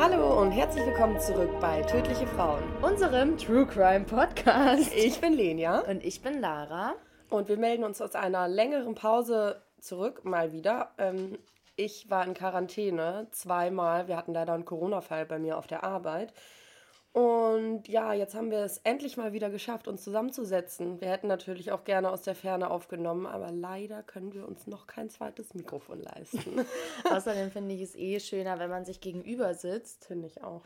Hallo und herzlich willkommen zurück bei Tödliche Frauen, unserem True Crime Podcast. Ich bin Lenia. Und ich bin Lara. Und wir melden uns aus einer längeren Pause zurück, mal wieder. Ähm, ich war in Quarantäne zweimal. Wir hatten leider einen Corona-Fall bei mir auf der Arbeit. Und ja, jetzt haben wir es endlich mal wieder geschafft, uns zusammenzusetzen. Wir hätten natürlich auch gerne aus der Ferne aufgenommen, aber leider können wir uns noch kein zweites Mikrofon leisten. Außerdem finde ich es eh schöner, wenn man sich gegenüber sitzt. Finde ich auch.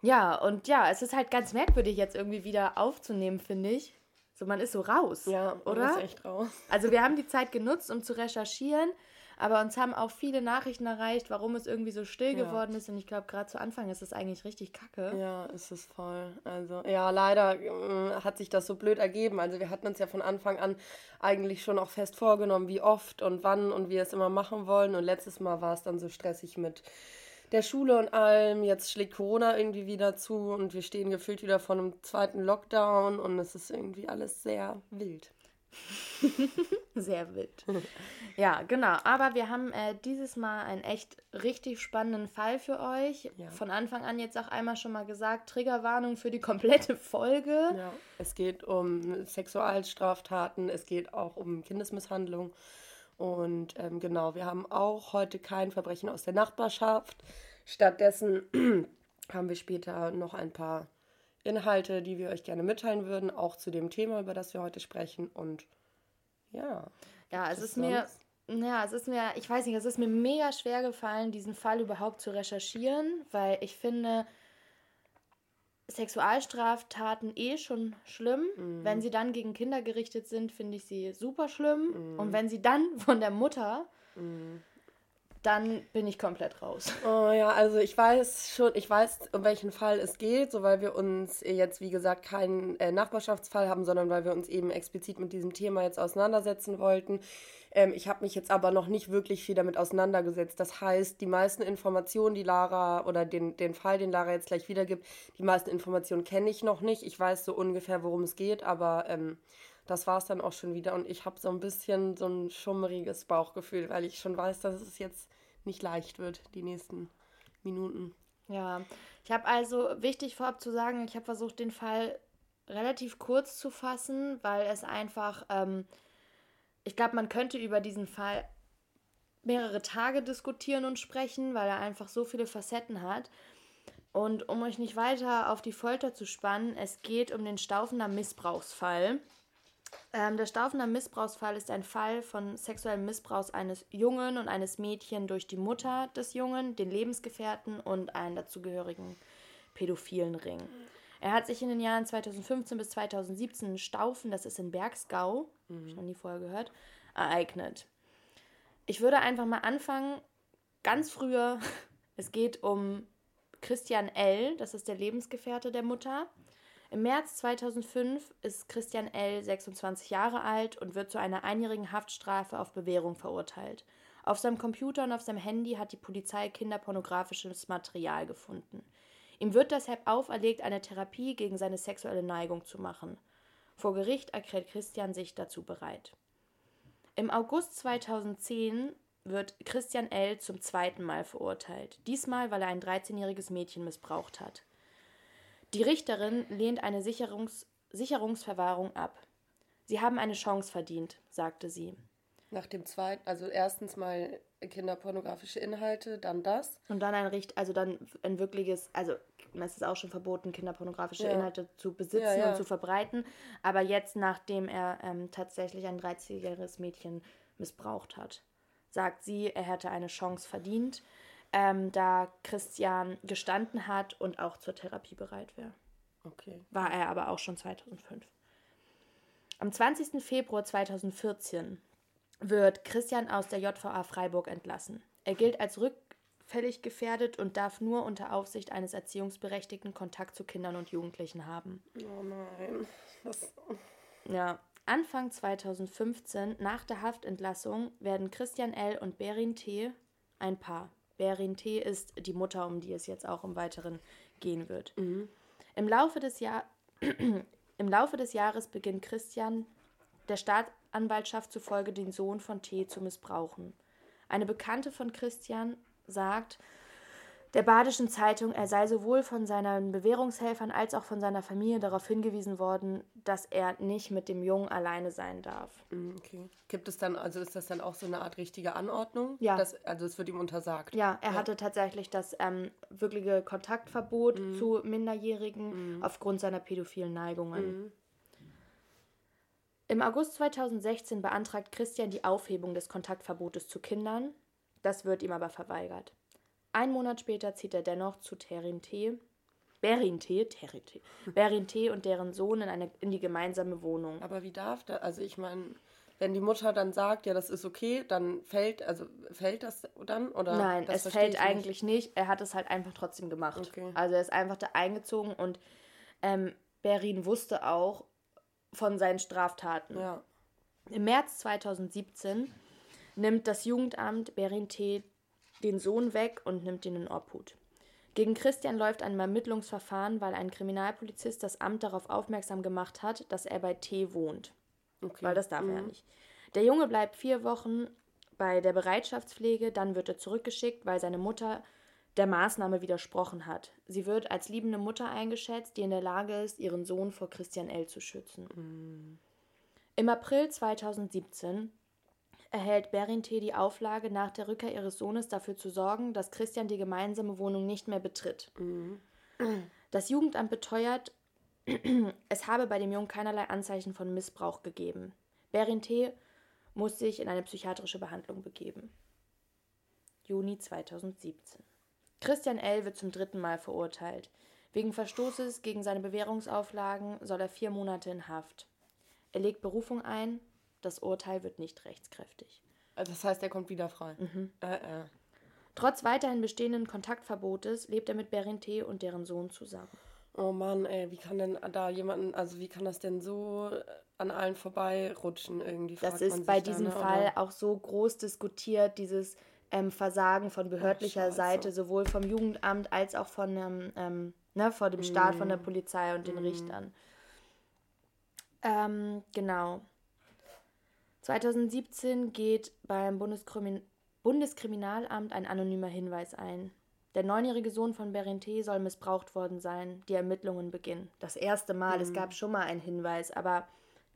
Ja, und ja, es ist halt ganz merkwürdig, jetzt irgendwie wieder aufzunehmen, finde ich. So, man ist so raus. Ja, oder? Man ist echt raus. Also, wir haben die Zeit genutzt, um zu recherchieren. Aber uns haben auch viele Nachrichten erreicht, warum es irgendwie so still ja. geworden ist. Und ich glaube, gerade zu Anfang ist es eigentlich richtig kacke. Ja, ist es voll. Also, ja, leider äh, hat sich das so blöd ergeben. Also, wir hatten uns ja von Anfang an eigentlich schon auch fest vorgenommen, wie oft und wann und wie wir es immer machen wollen. Und letztes Mal war es dann so stressig mit der Schule und allem. Jetzt schlägt Corona irgendwie wieder zu und wir stehen gefühlt wieder vor einem zweiten Lockdown und es ist irgendwie alles sehr wild. Sehr wild. Ja, genau. Aber wir haben äh, dieses Mal einen echt richtig spannenden Fall für euch. Ja. Von Anfang an jetzt auch einmal schon mal gesagt, Triggerwarnung für die komplette Folge. Ja. Es geht um Sexualstraftaten, es geht auch um Kindesmisshandlung. Und ähm, genau, wir haben auch heute kein Verbrechen aus der Nachbarschaft. Stattdessen haben wir später noch ein paar Inhalte, die wir euch gerne mitteilen würden, auch zu dem Thema, über das wir heute sprechen. Und ja. Ja, es ist mir. Ja, es ist mir, ich weiß nicht, es ist mir mega schwer gefallen, diesen Fall überhaupt zu recherchieren, weil ich finde Sexualstraftaten eh schon schlimm. Mhm. Wenn sie dann gegen Kinder gerichtet sind, finde ich sie super schlimm. Mhm. Und wenn sie dann von der Mutter mhm dann bin ich komplett raus. Oh ja, also ich weiß schon, ich weiß, um welchen Fall es geht, so weil wir uns jetzt, wie gesagt, keinen äh, Nachbarschaftsfall haben, sondern weil wir uns eben explizit mit diesem Thema jetzt auseinandersetzen wollten. Ähm, ich habe mich jetzt aber noch nicht wirklich viel damit auseinandergesetzt. Das heißt, die meisten Informationen, die Lara oder den, den Fall, den Lara jetzt gleich wiedergibt, die meisten Informationen kenne ich noch nicht. Ich weiß so ungefähr, worum es geht, aber ähm, das war es dann auch schon wieder. Und ich habe so ein bisschen so ein schummriges Bauchgefühl, weil ich schon weiß, dass es jetzt nicht leicht wird, die nächsten Minuten. Ja, ich habe also wichtig vorab zu sagen, ich habe versucht, den Fall relativ kurz zu fassen, weil es einfach, ähm, ich glaube, man könnte über diesen Fall mehrere Tage diskutieren und sprechen, weil er einfach so viele Facetten hat. Und um euch nicht weiter auf die Folter zu spannen, es geht um den Staufener Missbrauchsfall. Ähm, der Staufener Missbrauchsfall ist ein Fall von sexuellem Missbrauch eines Jungen und eines Mädchen durch die Mutter des Jungen, den Lebensgefährten und einen dazugehörigen pädophilen Ring. Er hat sich in den Jahren 2015 bis 2017 in Staufen, das ist in Bergsgau, mhm. habe ich noch nie vorher gehört, ereignet. Ich würde einfach mal anfangen, ganz früher. Es geht um Christian L., das ist der Lebensgefährte der Mutter. Im März 2005 ist Christian L. 26 Jahre alt und wird zu einer einjährigen Haftstrafe auf Bewährung verurteilt. Auf seinem Computer und auf seinem Handy hat die Polizei kinderpornografisches Material gefunden. Ihm wird deshalb auferlegt, eine Therapie gegen seine sexuelle Neigung zu machen. Vor Gericht erklärt Christian sich dazu bereit. Im August 2010 wird Christian L. zum zweiten Mal verurteilt. Diesmal, weil er ein 13-jähriges Mädchen missbraucht hat. Die Richterin lehnt eine Sicherungs Sicherungsverwahrung ab. Sie haben eine Chance verdient, sagte sie. Nach dem zweiten, also erstens mal kinderpornografische Inhalte, dann das. Und dann ein Richt, also dann ein wirkliches, also es ist auch schon verboten, kinderpornografische ja. Inhalte zu besitzen ja, ja. und zu verbreiten. Aber jetzt, nachdem er ähm, tatsächlich ein 13-jähriges Mädchen missbraucht hat, sagt sie, er hätte eine Chance verdient ähm, da Christian gestanden hat und auch zur Therapie bereit wäre. Okay. War er aber auch schon 2005. Am 20. Februar 2014 wird Christian aus der JVA Freiburg entlassen. Er gilt als rückfällig gefährdet und darf nur unter Aufsicht eines Erziehungsberechtigten Kontakt zu Kindern und Jugendlichen haben. Oh nein. Was? Ja. Anfang 2015, nach der Haftentlassung, werden Christian L. und Berin T. ein Paar. Berin T. ist die Mutter, um die es jetzt auch im Weiteren gehen wird. Mhm. Im, Laufe des Jahr Im Laufe des Jahres beginnt Christian der Staatsanwaltschaft zufolge den Sohn von T. zu missbrauchen. Eine Bekannte von Christian sagt, der Badischen Zeitung, er sei sowohl von seinen Bewährungshelfern als auch von seiner Familie darauf hingewiesen worden, dass er nicht mit dem Jungen alleine sein darf. Mm, okay. Gibt es dann, also ist das dann auch so eine Art richtige Anordnung? Ja. Das, also es wird ihm untersagt. Ja, er ja. hatte tatsächlich das ähm, wirkliche Kontaktverbot mhm. zu Minderjährigen mhm. aufgrund seiner pädophilen Neigungen. Mhm. Im August 2016 beantragt Christian die Aufhebung des Kontaktverbotes zu Kindern. Das wird ihm aber verweigert. Ein Monat später zieht er dennoch zu Terinte, Berinte, Terinte, Berinte und deren Sohn in, eine, in die gemeinsame Wohnung. Aber wie darf das? Also ich meine, wenn die Mutter dann sagt, ja, das ist okay, dann fällt, also fällt das dann oder? Nein, es fällt eigentlich nicht. nicht. Er hat es halt einfach trotzdem gemacht. Okay. Also er ist einfach da eingezogen und ähm, Berin wusste auch von seinen Straftaten. Ja. Im März 2017 nimmt das Jugendamt Berin T den Sohn weg und nimmt ihn in Obhut. Gegen Christian läuft ein Ermittlungsverfahren, weil ein Kriminalpolizist das Amt darauf aufmerksam gemacht hat, dass er bei T wohnt. Okay. Weil das darf mhm. er ja nicht. Der Junge bleibt vier Wochen bei der Bereitschaftspflege, dann wird er zurückgeschickt, weil seine Mutter der Maßnahme widersprochen hat. Sie wird als liebende Mutter eingeschätzt, die in der Lage ist, ihren Sohn vor Christian L. zu schützen. Mhm. Im April 2017 erhält Berinte die Auflage, nach der Rückkehr ihres Sohnes dafür zu sorgen, dass Christian die gemeinsame Wohnung nicht mehr betritt. Mhm. Das Jugendamt beteuert, es habe bei dem Jungen keinerlei Anzeichen von Missbrauch gegeben. Berinte muss sich in eine psychiatrische Behandlung begeben. Juni 2017. Christian L. wird zum dritten Mal verurteilt. Wegen Verstoßes gegen seine Bewährungsauflagen soll er vier Monate in Haft. Er legt Berufung ein, das Urteil wird nicht rechtskräftig. Also das heißt, er kommt wieder frei. Mhm. Äh, äh. Trotz weiterhin bestehenden Kontaktverbotes lebt er mit Berinte und deren Sohn zusammen. Oh Mann, ey, wie kann denn da jemanden, also wie kann das denn so an allen vorbeirutschen irgendwie? Das ist bei diesem da, ne? Fall oder? auch so groß diskutiert, dieses ähm, Versagen von behördlicher Ach, Seite, sowohl vom Jugendamt als auch von ähm, ähm, ne, vor dem Staat, mm. von der mhm. Polizei und den mm. Richtern. Ähm, genau. 2017 geht beim Bundeskrimin Bundeskriminalamt ein anonymer Hinweis ein. Der neunjährige Sohn von Berente soll missbraucht worden sein. Die Ermittlungen beginnen. Das erste Mal. Mhm. Es gab schon mal einen Hinweis, aber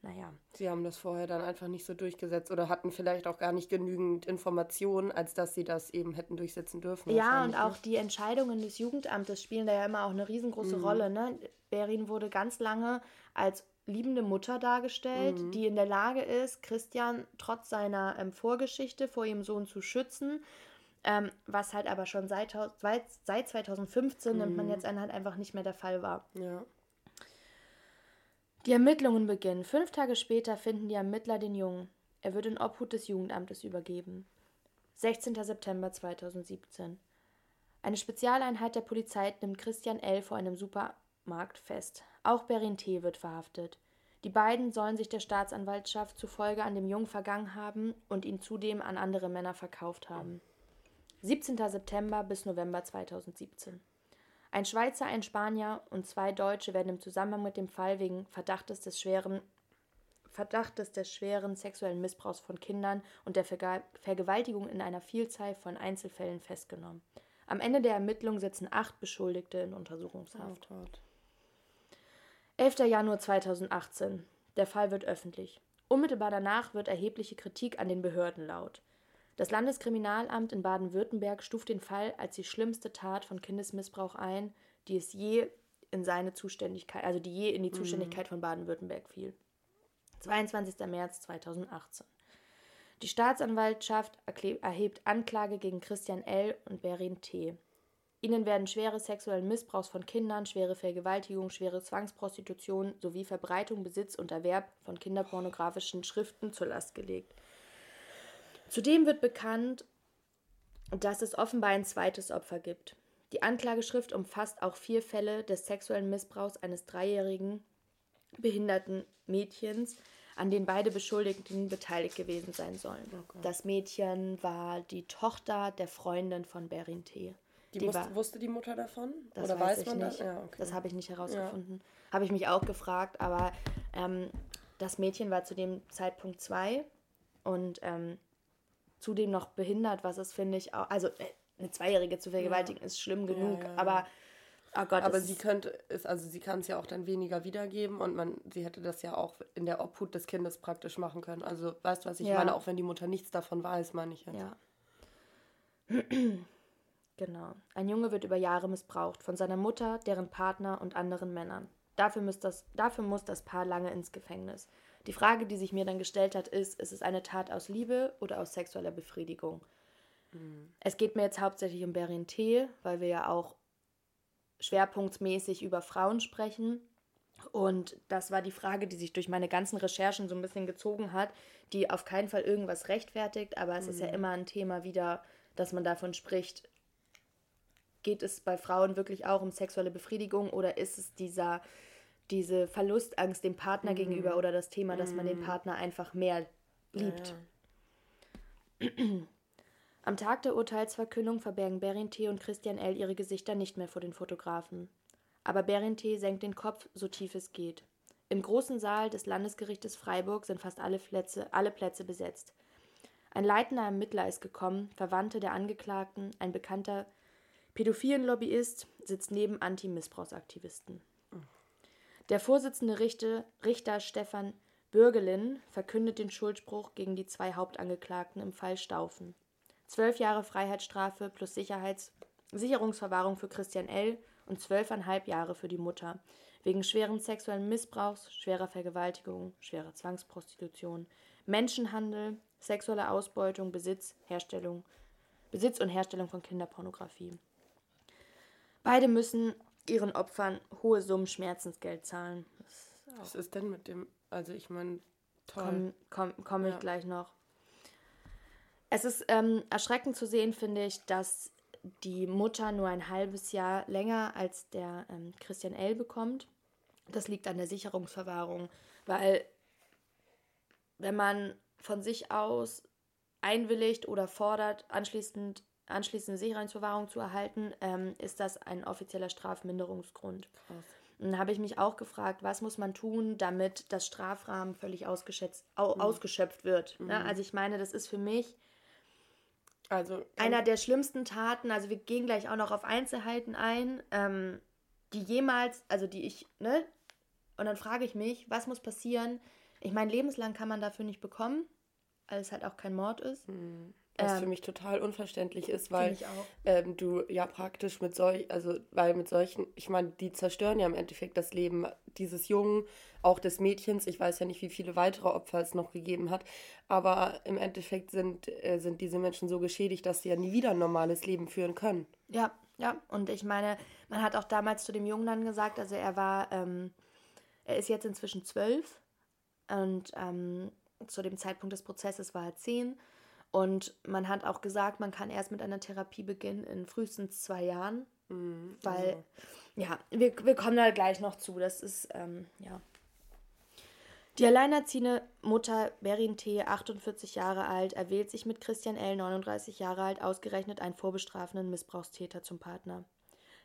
naja. Sie haben das vorher dann einfach nicht so durchgesetzt oder hatten vielleicht auch gar nicht genügend Informationen, als dass sie das eben hätten durchsetzen dürfen. Ja, und auch die Entscheidungen des Jugendamtes spielen da ja immer auch eine riesengroße mhm. Rolle. Ne? Berin wurde ganz lange als liebende Mutter dargestellt, mhm. die in der Lage ist, Christian trotz seiner ähm, Vorgeschichte vor ihrem Sohn zu schützen. Ähm, was halt aber schon seit, seit 2015, mhm. nimmt man jetzt an, halt einfach nicht mehr der Fall war. Ja. Die Ermittlungen beginnen. Fünf Tage später finden die Ermittler den Jungen. Er wird in Obhut des Jugendamtes übergeben. 16. September 2017. Eine Spezialeinheit der Polizei nimmt Christian L. vor einem Supermarkt fest. Auch Berin T. wird verhaftet. Die beiden sollen sich der Staatsanwaltschaft zufolge an dem Jungen vergangen haben und ihn zudem an andere Männer verkauft haben. 17. September bis November 2017. Ein Schweizer, ein Spanier und zwei Deutsche werden im Zusammenhang mit dem Fall wegen Verdachtes des schweren Verdachtes des schweren sexuellen Missbrauchs von Kindern und der Verge Vergewaltigung in einer Vielzahl von Einzelfällen festgenommen. Am Ende der Ermittlung sitzen acht Beschuldigte in Untersuchungshaft. Oh 11. Januar 2018. Der Fall wird öffentlich. Unmittelbar danach wird erhebliche Kritik an den Behörden laut. Das Landeskriminalamt in Baden-Württemberg stuft den Fall als die schlimmste Tat von Kindesmissbrauch ein, die es je in seine Zuständigkeit, also die je in die mhm. Zuständigkeit mhm. von Baden-Württemberg fiel. 22. März 2018. Die Staatsanwaltschaft erhebt Anklage gegen Christian L. und Berin T. Ihnen werden schwere sexuellen Missbrauchs von Kindern, schwere Vergewaltigung, schwere Zwangsprostitution sowie Verbreitung, Besitz und Erwerb von kinderpornografischen Schriften zur Last gelegt. Zudem wird bekannt, dass es offenbar ein zweites Opfer gibt. Die Anklageschrift umfasst auch vier Fälle des sexuellen Missbrauchs eines dreijährigen behinderten Mädchens, an denen beide Beschuldigten beteiligt gewesen sein sollen. Okay. Das Mädchen war die Tochter der Freundin von Berin T. Die, die war, wusste die Mutter davon? Das Oder weiß, weiß man nicht. Das? Ja, okay. das habe ich nicht herausgefunden. Ja. Habe ich mich auch gefragt, aber ähm, das Mädchen war zu dem Zeitpunkt zwei und ähm, zudem noch behindert, was es, finde ich, auch, also äh, eine Zweijährige zu vergewaltigen ja. ist schlimm genug, ja, ja, aber oh Gott, aber sie könnte ist also sie kann es ja auch dann weniger wiedergeben und man sie hätte das ja auch in der Obhut des Kindes praktisch machen können. Also weißt du, was ich meine, auch wenn die Mutter nichts davon weiß, meine ich jetzt. Ja. Genau. Ein Junge wird über Jahre missbraucht von seiner Mutter, deren Partner und anderen Männern. Dafür muss das, dafür muss das Paar lange ins Gefängnis. Die Frage, die sich mir dann gestellt hat, ist, ist es eine Tat aus Liebe oder aus sexueller Befriedigung? Mhm. Es geht mir jetzt hauptsächlich um Berin T., weil wir ja auch schwerpunktmäßig über Frauen sprechen. Und das war die Frage, die sich durch meine ganzen Recherchen so ein bisschen gezogen hat, die auf keinen Fall irgendwas rechtfertigt, aber es mhm. ist ja mhm. immer ein Thema wieder, dass man davon spricht, geht es bei Frauen wirklich auch um sexuelle Befriedigung oder ist es dieser, diese Verlustangst dem Partner mhm. gegenüber oder das Thema, dass man den mhm. Partner einfach mehr liebt? Ja, ja. Am Tag der Urteilsverkündung verbergen Berinthe und Christian L. ihre Gesichter nicht mehr vor den Fotografen. Aber Berinthe senkt den Kopf, so tief es geht. Im großen Saal des Landesgerichtes Freiburg sind fast alle Plätze, alle Plätze besetzt. Ein leitender Ermittler ist gekommen, Verwandte der Angeklagten, ein bekannter pädophilen Lobbyist sitzt neben Anti-Missbrauchsaktivisten. Der Vorsitzende Richter, Richter Stefan Bürgelin verkündet den Schuldspruch gegen die zwei Hauptangeklagten im Fall Staufen. Zwölf Jahre Freiheitsstrafe plus Sicherheits Sicherungsverwahrung für Christian L. und zwölfeinhalb Jahre für die Mutter. Wegen schweren sexuellen Missbrauchs, schwerer Vergewaltigung, schwerer Zwangsprostitution, Menschenhandel, sexueller Ausbeutung, Besitz, Herstellung, Besitz und Herstellung von Kinderpornografie. Beide müssen ihren Opfern hohe Summen Schmerzensgeld zahlen. Was ist denn mit dem, also ich meine, toll. Komme komm, komm ja. ich gleich noch. Es ist ähm, erschreckend zu sehen, finde ich, dass die Mutter nur ein halbes Jahr länger als der ähm, Christian L. bekommt. Das liegt an der Sicherungsverwahrung, weil wenn man von sich aus einwilligt oder fordert, anschließend anschließende Sicherungsverwahrung zu erhalten, ähm, ist das ein offizieller Strafminderungsgrund. Krass. Und dann habe ich mich auch gefragt, was muss man tun, damit das Strafrahmen völlig ausgeschätzt, au, mhm. ausgeschöpft wird. Ne? Mhm. Ne? Also ich meine, das ist für mich also, einer der schlimmsten Taten, also wir gehen gleich auch noch auf Einzelheiten ein, ähm, die jemals, also die ich, ne? Und dann frage ich mich, was muss passieren? Ich meine, lebenslang kann man dafür nicht bekommen, weil es halt auch kein Mord ist. Mhm. Was ähm, für mich total unverständlich ist, weil ähm, du ja praktisch mit solch, also weil mit solchen, ich meine, die zerstören ja im Endeffekt das Leben dieses Jungen, auch des Mädchens. Ich weiß ja nicht, wie viele weitere Opfer es noch gegeben hat, aber im Endeffekt sind, äh, sind diese Menschen so geschädigt, dass sie ja nie wieder ein normales Leben führen können. Ja, ja. Und ich meine, man hat auch damals zu dem Jungen dann gesagt, also er war, ähm, er ist jetzt inzwischen zwölf und ähm, zu dem Zeitpunkt des Prozesses war er zehn. Und man hat auch gesagt, man kann erst mit einer Therapie beginnen in frühestens zwei Jahren. Mhm, weil, also. ja, wir, wir kommen da gleich noch zu. Das ist, ähm, ja. Die alleinerziehende Mutter Berin T., 48 Jahre alt, erwählt sich mit Christian L., 39 Jahre alt, ausgerechnet einen vorbestrafenden Missbrauchstäter zum Partner.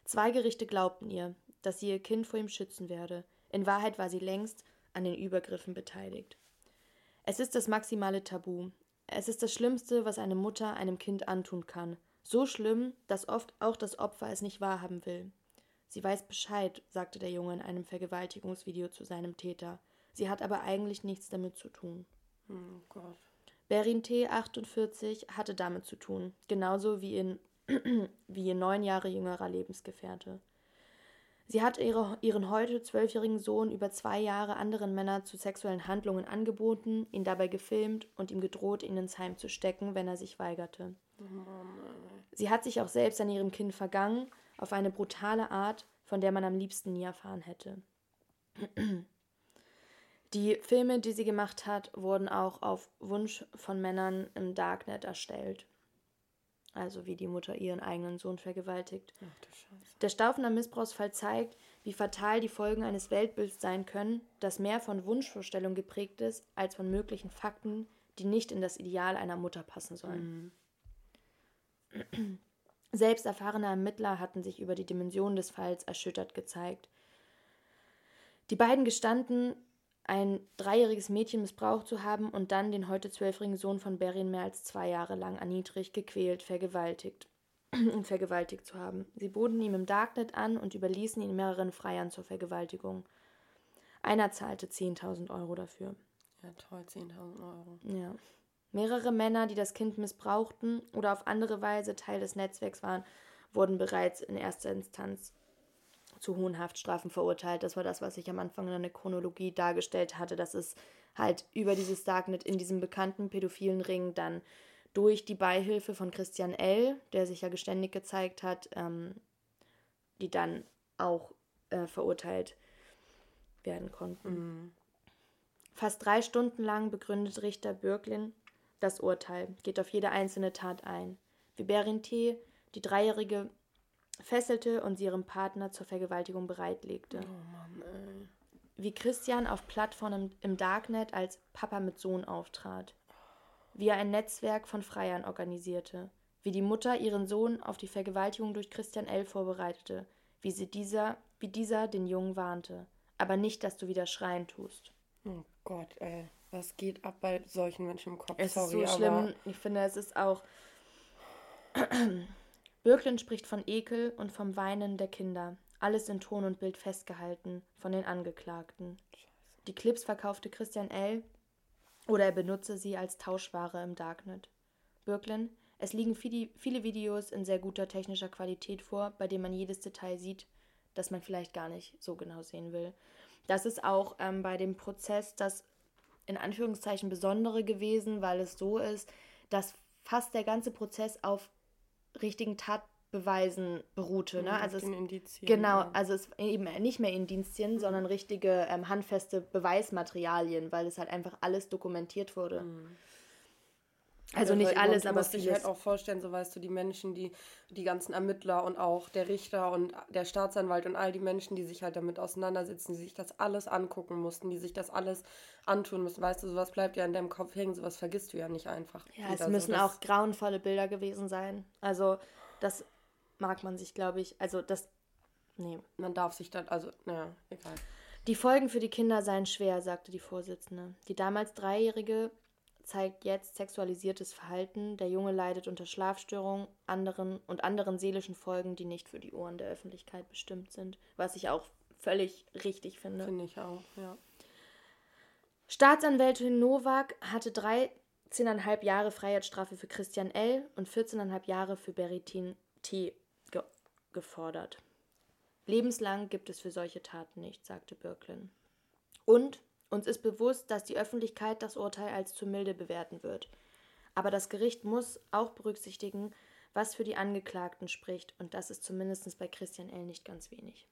Zwei Gerichte glaubten ihr, dass sie ihr Kind vor ihm schützen werde. In Wahrheit war sie längst an den Übergriffen beteiligt. Es ist das maximale Tabu. Es ist das Schlimmste, was eine Mutter einem Kind antun kann. So schlimm, dass oft auch das Opfer es nicht wahrhaben will. Sie weiß Bescheid, sagte der Junge in einem Vergewaltigungsvideo zu seinem Täter. Sie hat aber eigentlich nichts damit zu tun. Oh Gott. Berin T. 48 hatte damit zu tun, genauso wie, in, wie ihr neun Jahre jüngerer Lebensgefährte. Sie hat ihre, ihren heute zwölfjährigen Sohn über zwei Jahre anderen Männern zu sexuellen Handlungen angeboten, ihn dabei gefilmt und ihm gedroht, ihn ins Heim zu stecken, wenn er sich weigerte. Sie hat sich auch selbst an ihrem Kind vergangen, auf eine brutale Art, von der man am liebsten nie erfahren hätte. Die Filme, die sie gemacht hat, wurden auch auf Wunsch von Männern im Darknet erstellt also wie die Mutter ihren eigenen Sohn vergewaltigt. Ach, Der Staufener Missbrauchsfall zeigt, wie fatal die Folgen eines Weltbilds sein können, das mehr von Wunschvorstellungen geprägt ist, als von möglichen Fakten, die nicht in das Ideal einer Mutter passen sollen. Mhm. Selbst erfahrene Ermittler hatten sich über die Dimension des Falls erschüttert gezeigt. Die beiden gestanden, ein dreijähriges Mädchen missbraucht zu haben und dann den heute zwölfjährigen Sohn von Berin mehr als zwei Jahre lang erniedrigt, gequält, vergewaltigt. ihn vergewaltigt zu haben. Sie boten ihm im Darknet an und überließen ihn mehreren Freiern zur Vergewaltigung. Einer zahlte 10.000 Euro dafür. Ja, toll, 10.000 Euro. Ja. Mehrere Männer, die das Kind missbrauchten oder auf andere Weise Teil des Netzwerks waren, wurden bereits in erster Instanz zu hohen Haftstrafen verurteilt. Das war das, was ich am Anfang in der Chronologie dargestellt hatte, dass es halt über dieses Darknet in diesem bekannten pädophilen Ring dann durch die Beihilfe von Christian L., der sich ja geständig gezeigt hat, ähm, die dann auch äh, verurteilt werden konnten. Mhm. Fast drei Stunden lang begründet Richter Bürglin das Urteil, geht auf jede einzelne Tat ein. Wie Berin T., die Dreijährige, fesselte und sie ihrem Partner zur Vergewaltigung bereitlegte. Oh Mann, ey. Wie Christian auf Plattformen im Darknet als Papa mit Sohn auftrat. Wie er ein Netzwerk von Freiern organisierte. Wie die Mutter ihren Sohn auf die Vergewaltigung durch Christian L. vorbereitete. Wie, sie dieser, wie dieser den Jungen warnte. Aber nicht, dass du wieder schreien tust. Oh Gott, ey. Was geht ab bei solchen Menschen im Kopf? Es Sorry, ist so schlimm. Ich finde, es ist auch. Birklin spricht von Ekel und vom Weinen der Kinder. Alles in Ton und Bild festgehalten von den Angeklagten. Die Clips verkaufte Christian L. oder er benutze sie als Tauschware im Darknet. Birklin, es liegen viele Videos in sehr guter technischer Qualität vor, bei denen man jedes Detail sieht, das man vielleicht gar nicht so genau sehen will. Das ist auch ähm, bei dem Prozess das in Anführungszeichen Besondere gewesen, weil es so ist, dass fast der ganze Prozess auf richtigen Tatbeweisen beruhte. Ne? Also es, Indizien, genau, ja. also es eben nicht mehr Indizien, mhm. sondern richtige ähm, handfeste Beweismaterialien, weil es halt einfach alles dokumentiert wurde. Mhm. Also nicht alles, aber vieles. Ich halt auch vorstellen, so weißt du, die Menschen, die die ganzen Ermittler und auch der Richter und der Staatsanwalt und all die Menschen, die sich halt damit auseinandersetzen, die sich das alles angucken mussten, die sich das alles antun müssen. Weißt du, sowas bleibt ja in deinem Kopf hängen, sowas vergisst du ja nicht einfach. Ja, es müssen so, auch grauenvolle Bilder gewesen sein. Also das mag man sich, glaube ich, also das, nee. Man darf sich dann, also, naja, egal. Die Folgen für die Kinder seien schwer, sagte die Vorsitzende. Die damals Dreijährige zeigt jetzt sexualisiertes Verhalten. Der Junge leidet unter Schlafstörungen anderen und anderen seelischen Folgen, die nicht für die Ohren der Öffentlichkeit bestimmt sind. Was ich auch völlig richtig finde. Finde ich auch, ja. Staatsanwältin Nowak hatte 13,5 Jahre Freiheitsstrafe für Christian L. und 14,5 Jahre für Beritin T. Ge gefordert. Lebenslang gibt es für solche Taten nicht, sagte Birklin. Und uns ist bewusst, dass die Öffentlichkeit das Urteil als zu milde bewerten wird. Aber das Gericht muss auch berücksichtigen, was für die Angeklagten spricht, und das ist zumindest bei Christian L. nicht ganz wenig.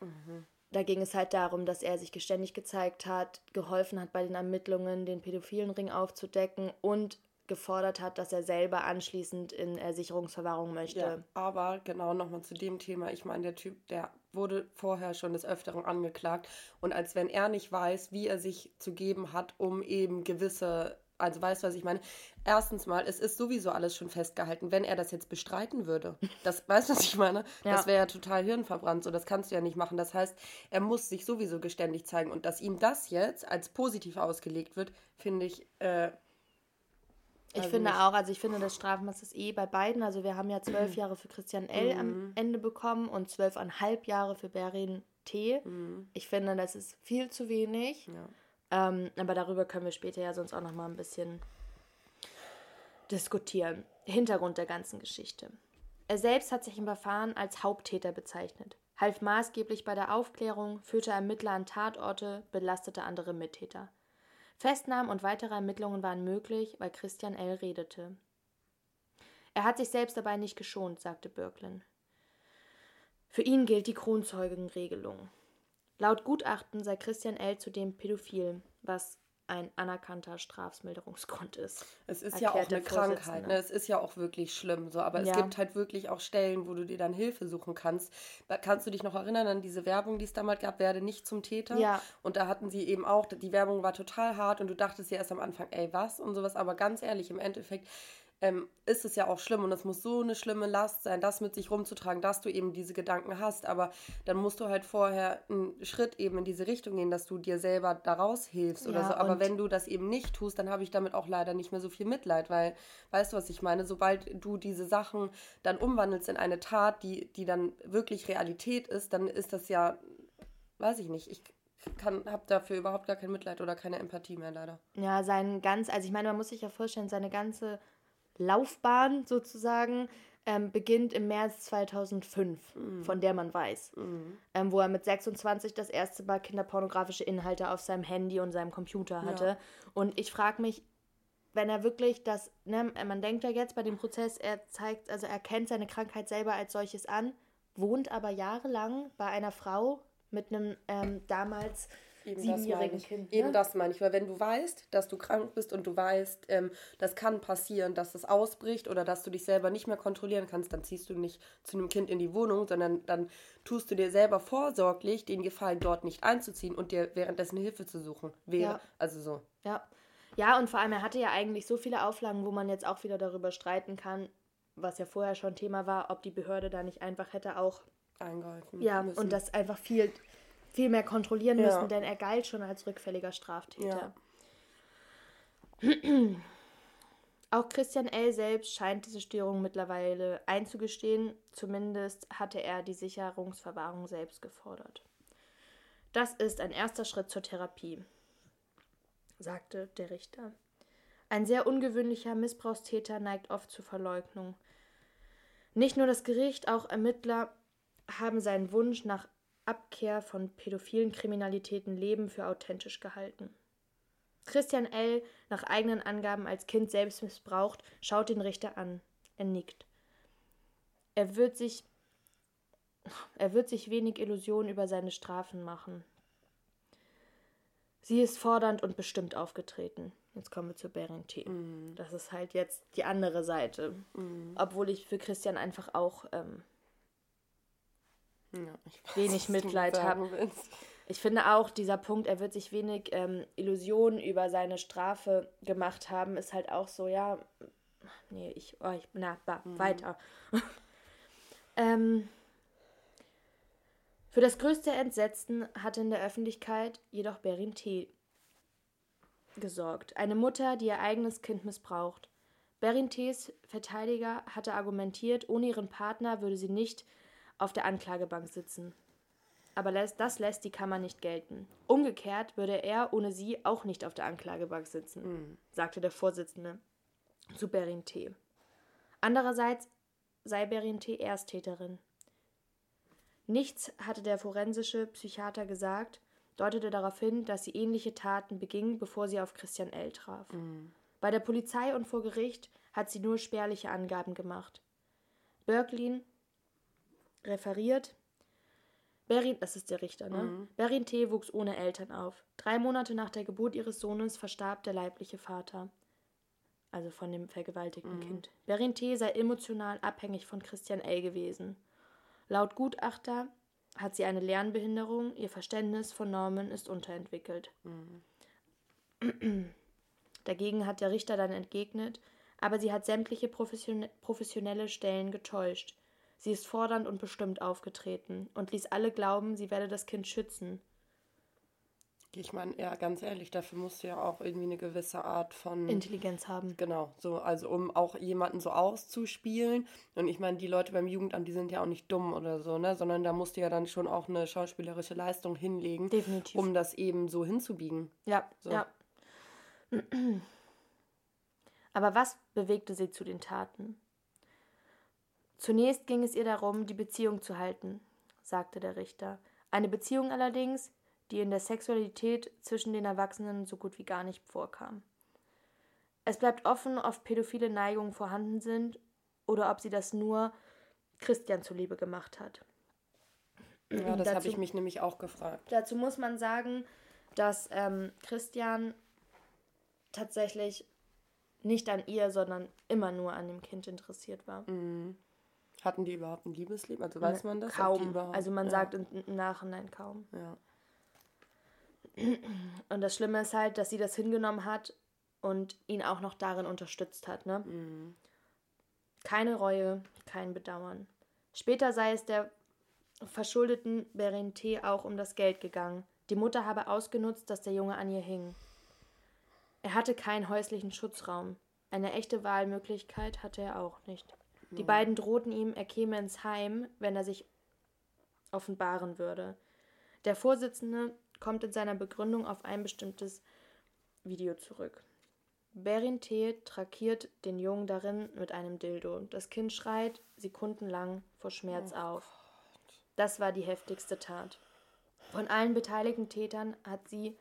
Mhm. Da ging es halt darum, dass er sich geständig gezeigt hat, geholfen hat bei den Ermittlungen, den pädophilen Ring aufzudecken und gefordert hat, dass er selber anschließend in Ersicherungsverwahrung möchte. Ja, aber genau nochmal zu dem Thema. Ich meine, der Typ, der wurde vorher schon des Öfteren angeklagt. Und als wenn er nicht weiß, wie er sich zu geben hat, um eben gewisse, also weißt du, was ich meine? Erstens mal, es ist sowieso alles schon festgehalten, wenn er das jetzt bestreiten würde. Das, weißt du, was ich meine? Ja. Das wäre ja total hirnverbrannt. So, das kannst du ja nicht machen. Das heißt, er muss sich sowieso geständig zeigen. Und dass ihm das jetzt als positiv ausgelegt wird, finde ich. Äh, ich also finde auch, also ich finde, das Strafmaß ist eh bei beiden. Also wir haben ja zwölf Jahre für Christian L. Mhm. am Ende bekommen und zwölfeinhalb Jahre für Berin T. Mhm. Ich finde, das ist viel zu wenig. Ja. Ähm, aber darüber können wir später ja sonst auch noch mal ein bisschen diskutieren. Hintergrund der ganzen Geschichte. Er selbst hat sich im Verfahren als Haupttäter bezeichnet, half maßgeblich bei der Aufklärung, führte Ermittler an Tatorte, belastete andere Mittäter. Festnahmen und weitere Ermittlungen waren möglich, weil Christian L. redete. Er hat sich selbst dabei nicht geschont, sagte Birklin. Für ihn gilt die Kronzeugenregelung. Laut Gutachten sei Christian L. zudem pädophil, was ein anerkannter Strafmilderungsgrund ist. Es ist ja auch eine Krankheit, ne? es ist ja auch wirklich schlimm, so. aber ja. es gibt halt wirklich auch Stellen, wo du dir dann Hilfe suchen kannst. Kannst du dich noch erinnern an diese Werbung, die es damals gab, werde nicht zum Täter? Ja. Und da hatten sie eben auch, die Werbung war total hart und du dachtest ja erst am Anfang, ey, was und sowas, aber ganz ehrlich, im Endeffekt ähm, ist es ja auch schlimm und es muss so eine schlimme Last sein, das mit sich rumzutragen, dass du eben diese Gedanken hast. Aber dann musst du halt vorher einen Schritt eben in diese Richtung gehen, dass du dir selber daraus hilfst oder Ja, so. Aber wenn du das eben nicht tust, dann habe ich damit auch leider nicht mehr so viel Mitleid, weil, weißt du, was ich meine? Sobald du diese Sachen dann umwandelst in eine Tat, die, die dann wirklich Realität ist, dann ist das ja, weiß ich nicht, ich kann, habe dafür überhaupt gar kein Mitleid oder keine Empathie mehr leider. Ja, sein ganz, also ich meine, man muss sich ja vorstellen, seine ganze Laufbahn sozusagen ähm, beginnt im März 2005, von der man weiß. Ähm, wo er mit 26 das erste Mal kinderpornografische Inhalte auf seinem Handy und seinem Computer hatte. Und ich frage mich, wenn er wirklich das, ne, man denkt ja jetzt bei dem Prozess, er zeigt, also er kennt seine Krankheit selber als solches an, wohnt aber jahrelang bei einer Frau mit einem ähm, damals Eben das meine siebenjährigen ich. Kind. Eben ne? das meine ich, weil wenn du weißt, dass du krank bist und du weißt, ähm, das kann passieren, dass es ausbricht oder dass du dich selber nicht mehr kontrollieren kannst, dann ziehst du nicht zu einem Kind in die Wohnung, sondern dann tust du dir selber vorsorglich den Gefallen, dort nicht einzuziehen und dir währenddessen Hilfe zu suchen. Wäre, Ja. also so. Ja. Ja, und vor allem, er hatte ja eigentlich so viele Auflagen, wo man jetzt auch wieder darüber streiten kann, was ja vorher schon Thema war, ob die Behörde da nicht einfach hätte auch, Eingreifen. ja, müssen. und das einfach viel, viel mehr kontrollieren Ja. müssen, denn er galt schon als rückfälliger Straftäter. Ja. Auch Christian L. selbst scheint diese Störung mittlerweile einzugestehen. Zumindest hatte er die Sicherungsverwahrung selbst gefordert. Das ist ein erster Schritt zur Therapie, sagte der Richter. Ein sehr ungewöhnlicher Missbrauchstäter neigt oft zur Verleugnung. Nicht nur das Gericht, auch Ermittler haben seinen Wunsch nach Abkehr von pädophilen Kriminalitäten Leben für authentisch gehalten. Christian L., nach eigenen Angaben als Kind selbst missbraucht, schaut den Richter an. Er nickt. Er wird sich, er wird sich wenig Illusionen über seine Strafen machen. Sie ist fordernd und bestimmt aufgetreten. Jetzt kommen wir zu Bering T. Das ist halt jetzt die andere Seite. Obwohl ich für Christian einfach auch ähm, Ja, weiß, wenig Mitleid sagen hab. willst. Ich finde auch, dieser Punkt, er wird sich wenig ähm, Illusionen über seine Strafe gemacht haben, ist halt auch so, ja, nee, ich, oh, ich na, ba, weiter. ähm, für das größte Entsetzen hatte in der Öffentlichkeit jedoch Berin T. gesorgt. Eine Mutter, die ihr eigenes Kind missbraucht. Berin T.s Verteidiger hatte argumentiert, ohne ihren Partner würde sie nicht auf der Anklagebank sitzen aber das lässt die Kammer nicht gelten. Umgekehrt würde er ohne sie auch nicht auf der Anklagebank sitzen, sagte der Vorsitzende zu Berin T. Andererseits sei Berin T. Ersttäterin. Nichts hatte der forensische Psychiater gesagt, deutete darauf hin, dass sie ähnliche Taten beging, bevor sie auf Christian L. traf. Bei der Polizei und vor Gericht hat sie nur spärliche Angaben gemacht. Berklin referiert, Berin, das ist der Richter, ne? Berin T. wuchs ohne Eltern auf. Drei Monate nach der Geburt ihres Sohnes verstarb der leibliche Vater. Also von dem vergewaltigten Kind. Berin T. sei emotional abhängig von Christian L. gewesen. Laut Gutachter hat sie eine Lernbehinderung, ihr Verständnis von Normen ist unterentwickelt. Dagegen hat der Richter dann entgegnet, aber sie hat sämtliche profession professionelle Stellen getäuscht. Sie ist fordernd und bestimmt aufgetreten und ließ alle glauben, sie werde das Kind schützen. Ich meine, ja, ganz ehrlich, dafür musst du ja auch irgendwie eine gewisse Art von. Intelligenz haben. Genau, so, also um auch jemanden so auszuspielen. Und ich meine, die Leute beim Jugendamt, die sind ja auch nicht dumm oder so, ne? Sondern da musst du ja dann schon auch eine schauspielerische Leistung hinlegen, Definitiv. um das eben so hinzubiegen. Ja, So. ja. Aber was bewegte sie zu den Taten? Zunächst ging es ihr darum, die Beziehung zu halten, sagte der Richter. Eine Beziehung allerdings, die in der Sexualität zwischen den Erwachsenen so gut wie gar nicht vorkam. Es bleibt offen, ob pädophile Neigungen vorhanden sind oder ob sie das nur Christian zuliebe gemacht hat. Ja, das habe ich mich nämlich auch gefragt. Dazu muss man sagen, dass ähm, Christian tatsächlich nicht an ihr, sondern immer nur an dem Kind interessiert war. Hatten die überhaupt ein Liebesleben? Also weiß man das? Kaum. Also man ja. sagt im, im Nachhinein kaum. Ja. Und das Schlimme ist halt, dass sie das hingenommen hat und ihn auch noch darin unterstützt hat. Ne? Mhm. Keine Reue, kein Bedauern. Später sei es der verschuldeten Berente auch um das Geld gegangen. Die Mutter habe ausgenutzt, dass der Junge an ihr hing. Er hatte keinen häuslichen Schutzraum. Eine echte Wahlmöglichkeit hatte er auch nicht. Die beiden drohten ihm, er käme ins Heim, wenn er sich offenbaren würde. Der Vorsitzende kommt in seiner Begründung auf ein bestimmtes Video zurück. Berin T. trakiert den Jungen darin mit einem Dildo. Das Kind schreit sekundenlang vor Schmerz oh auf. Das war die heftigste Tat. Von allen beteiligten Tätern hat sie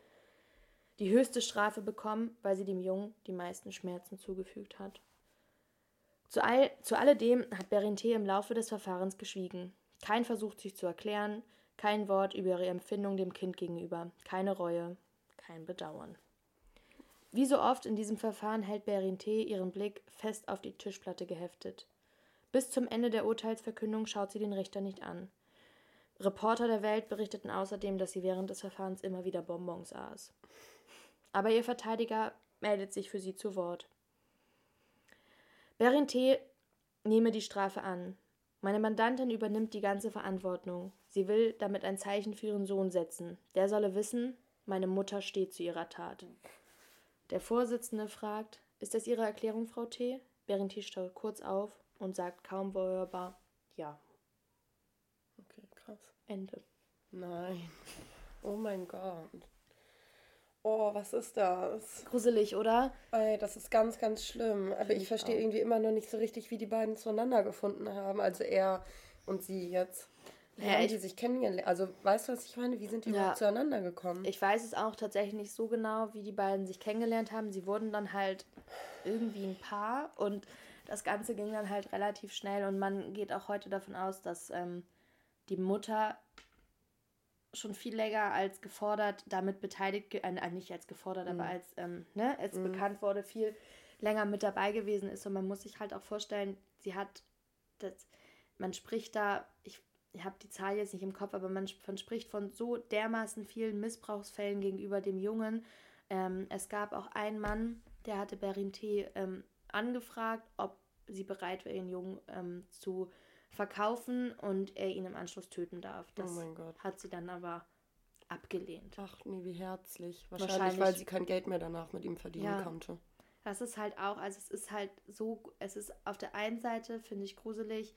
die höchste Strafe bekommen, weil sie dem Jungen die meisten Schmerzen zugefügt hat. Zu, all, zu alledem hat Berinte im Laufe des Verfahrens geschwiegen. Kein Versuch, sich zu erklären, kein Wort über ihre Empfindung dem Kind gegenüber, keine Reue, kein Bedauern. Wie so oft in diesem Verfahren hält Berinte ihren Blick fest auf die Tischplatte geheftet. Bis zum Ende der Urteilsverkündung schaut sie den Richter nicht an. Reporter der Welt berichteten außerdem, dass sie während des Verfahrens immer wieder Bonbons aß. Aber ihr Verteidiger meldet sich für sie zu Wort. Berinte nehme die Strafe an. Meine Mandantin übernimmt die ganze Verantwortung. Sie will damit ein Zeichen für ihren Sohn setzen. Der solle wissen, meine Mutter steht zu ihrer Tat. Der Vorsitzende fragt, ist das Ihre Erklärung, Frau T? Berenti staut kurz auf und sagt kaum hörbar, ja. Okay, krass. Ende. Nein. Oh mein Gott. Oh, was ist das? Gruselig, oder? Ey, das ist ganz, ganz schlimm. Aber ich, ich verstehe irgendwie immer noch nicht so richtig, wie die beiden zueinander gefunden haben. Also er und sie jetzt. Wie ja, haben die sich kennengelernt? Also, weißt du, was ich meine? Wie sind die ja. überhaupt zueinander gekommen? Ich weiß es auch tatsächlich nicht so genau, wie die beiden sich kennengelernt haben. Sie wurden dann halt irgendwie ein Paar und das Ganze ging dann halt relativ schnell und man geht auch heute davon aus, dass ähm, die Mutter schon viel länger als gefordert damit beteiligt, äh, nicht als gefordert, mhm. aber als, ähm, ne, als mhm. bekannt wurde, viel länger mit dabei gewesen ist. Und man muss sich halt auch vorstellen, sie hat das, man spricht da, ich, ich habe die Zahl jetzt nicht im Kopf, aber man, man spricht von so dermaßen vielen Missbrauchsfällen gegenüber dem Jungen. Ähm, es gab auch einen Mann, der hatte Berin T. Ähm, angefragt, ob sie bereit wäre, ihren Jungen ähm, zu verkaufen und er ihn im Anschluss töten darf. Das oh mein Gott. hat sie dann aber abgelehnt. Ach nee, wie herzlich. Wahrscheinlich, Wahrscheinlich, weil sie kein Geld mehr danach mit ihm verdienen ja. konnte. Das ist halt auch, also es ist halt so, es ist auf der einen Seite, finde ich gruselig,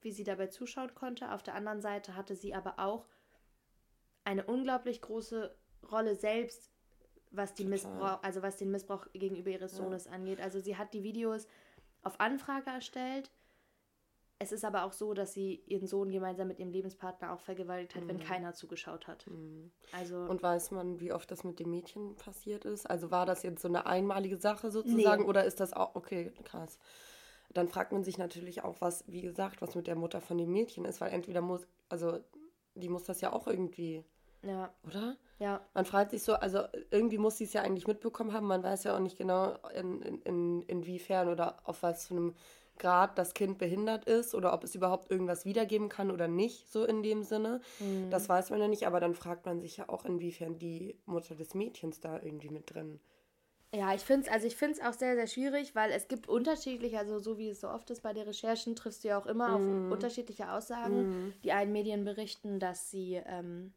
wie sie dabei zuschauen konnte. Auf der anderen Seite hatte sie aber auch eine unglaublich große Rolle selbst, was die Missbrauch, also was den Missbrauch gegenüber ihres Sohnes ja. angeht. Also sie hat die Videos auf Anfrage erstellt es ist aber auch so, dass sie ihren Sohn gemeinsam mit ihrem Lebenspartner auch vergewaltigt hat, mhm. wenn keiner zugeschaut hat. Mhm. Also und weiß man, wie oft das mit dem Mädchen passiert ist? Also war das jetzt so eine einmalige Sache sozusagen nee. oder ist das auch okay, krass. Dann fragt man sich natürlich auch, was, wie gesagt, was mit der Mutter von dem Mädchen ist, weil entweder muss, also die muss das ja auch irgendwie, ja. oder? Ja. Man fragt sich so, also irgendwie muss sie es ja eigentlich mitbekommen haben, man weiß ja auch nicht genau, in, in, in, inwiefern oder auf was für einem Grad das Kind behindert ist oder ob es überhaupt irgendwas wiedergeben kann oder nicht, so in dem Sinne. Mhm. Das weiß man ja nicht, aber dann fragt man sich ja auch, inwiefern die Mutter des Mädchens da irgendwie mit drin. Ja, ich finde es also auch sehr, sehr schwierig, weil es gibt unterschiedliche, also so wie es so oft ist bei den Recherchen, triffst du ja auch immer mhm. auf unterschiedliche Aussagen. Mhm. Die einen Medien berichten, dass sie ähm,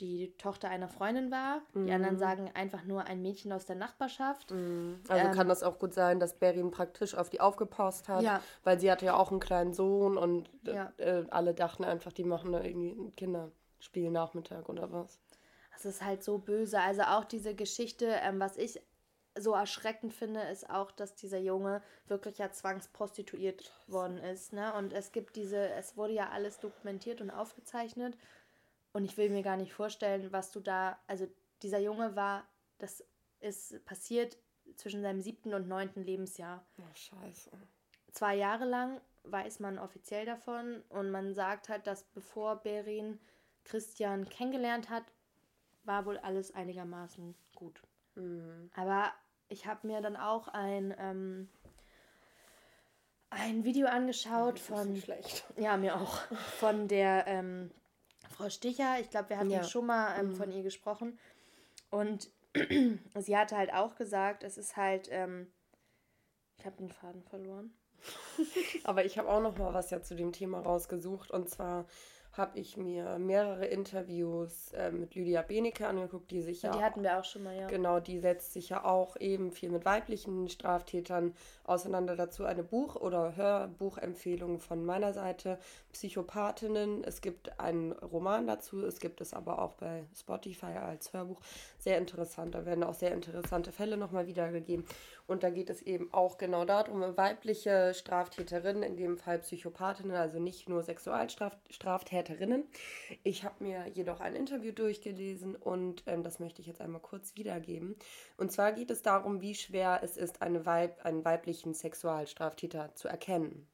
die Tochter einer Freundin war. Mhm. Die anderen sagen einfach nur ein Mädchen aus der Nachbarschaft. Mhm. Also ähm, kann das auch gut sein, dass Berin praktisch auf die aufgepasst hat, ja. weil sie hatte ja auch einen kleinen Sohn und ja. äh, alle dachten einfach, die machen da irgendwie ein Kinderspielnachmittag oder was. Das ist halt so böse. Also auch diese Geschichte, ähm, was ich so erschreckend finde, ist auch, dass dieser Junge wirklich ja zwangsprostituiert worden ist. Ne? Und es gibt diese, es wurde ja alles dokumentiert und aufgezeichnet. Und ich will mir gar nicht vorstellen, was du da, also dieser Junge war, das ist passiert zwischen seinem siebten und neunten Lebensjahr. Oh, scheiße. Zwei Jahre lang weiß man offiziell davon und man sagt halt, dass bevor Berin Christian kennengelernt hat, war wohl alles einigermaßen gut. Mhm. Aber ich habe mir dann auch ein, ähm, ein Video angeschaut von. Schlecht. Ja, mir auch. Von der ähm, Frau Sticher, ich glaube, wir hatten ja. schon mal ähm, mhm. von ihr gesprochen. Und sie hatte halt auch gesagt, es ist halt, ähm, ich habe den Faden verloren. Aber ich habe auch noch mal was ja zu dem Thema rausgesucht und zwar habe ich mir mehrere Interviews äh, mit Lydia Benecke angeguckt, die sich ja. Die hatten wir auch schon mal, ja. Genau, die setzt sich ja auch eben viel mit weiblichen Straftätern auseinander. Dazu eine Buch- oder Hörbuchempfehlung von meiner Seite: Psychopathinnen. Es gibt einen Roman dazu, es gibt es aber auch bei Spotify als Hörbuch. Sehr interessant. Da werden auch sehr interessante Fälle nochmal wiedergegeben. Und da geht es eben auch genau darum, weibliche Straftäterinnen, in dem Fall Psychopathinnen, also nicht nur Sexualstraftäterinnen. Ich habe mir jedoch ein Interview durchgelesen und ähm, das möchte ich jetzt einmal kurz wiedergeben. Und zwar geht es darum, wie schwer es ist, eine Weib, einen weiblichen Sexualstraftäter zu erkennen.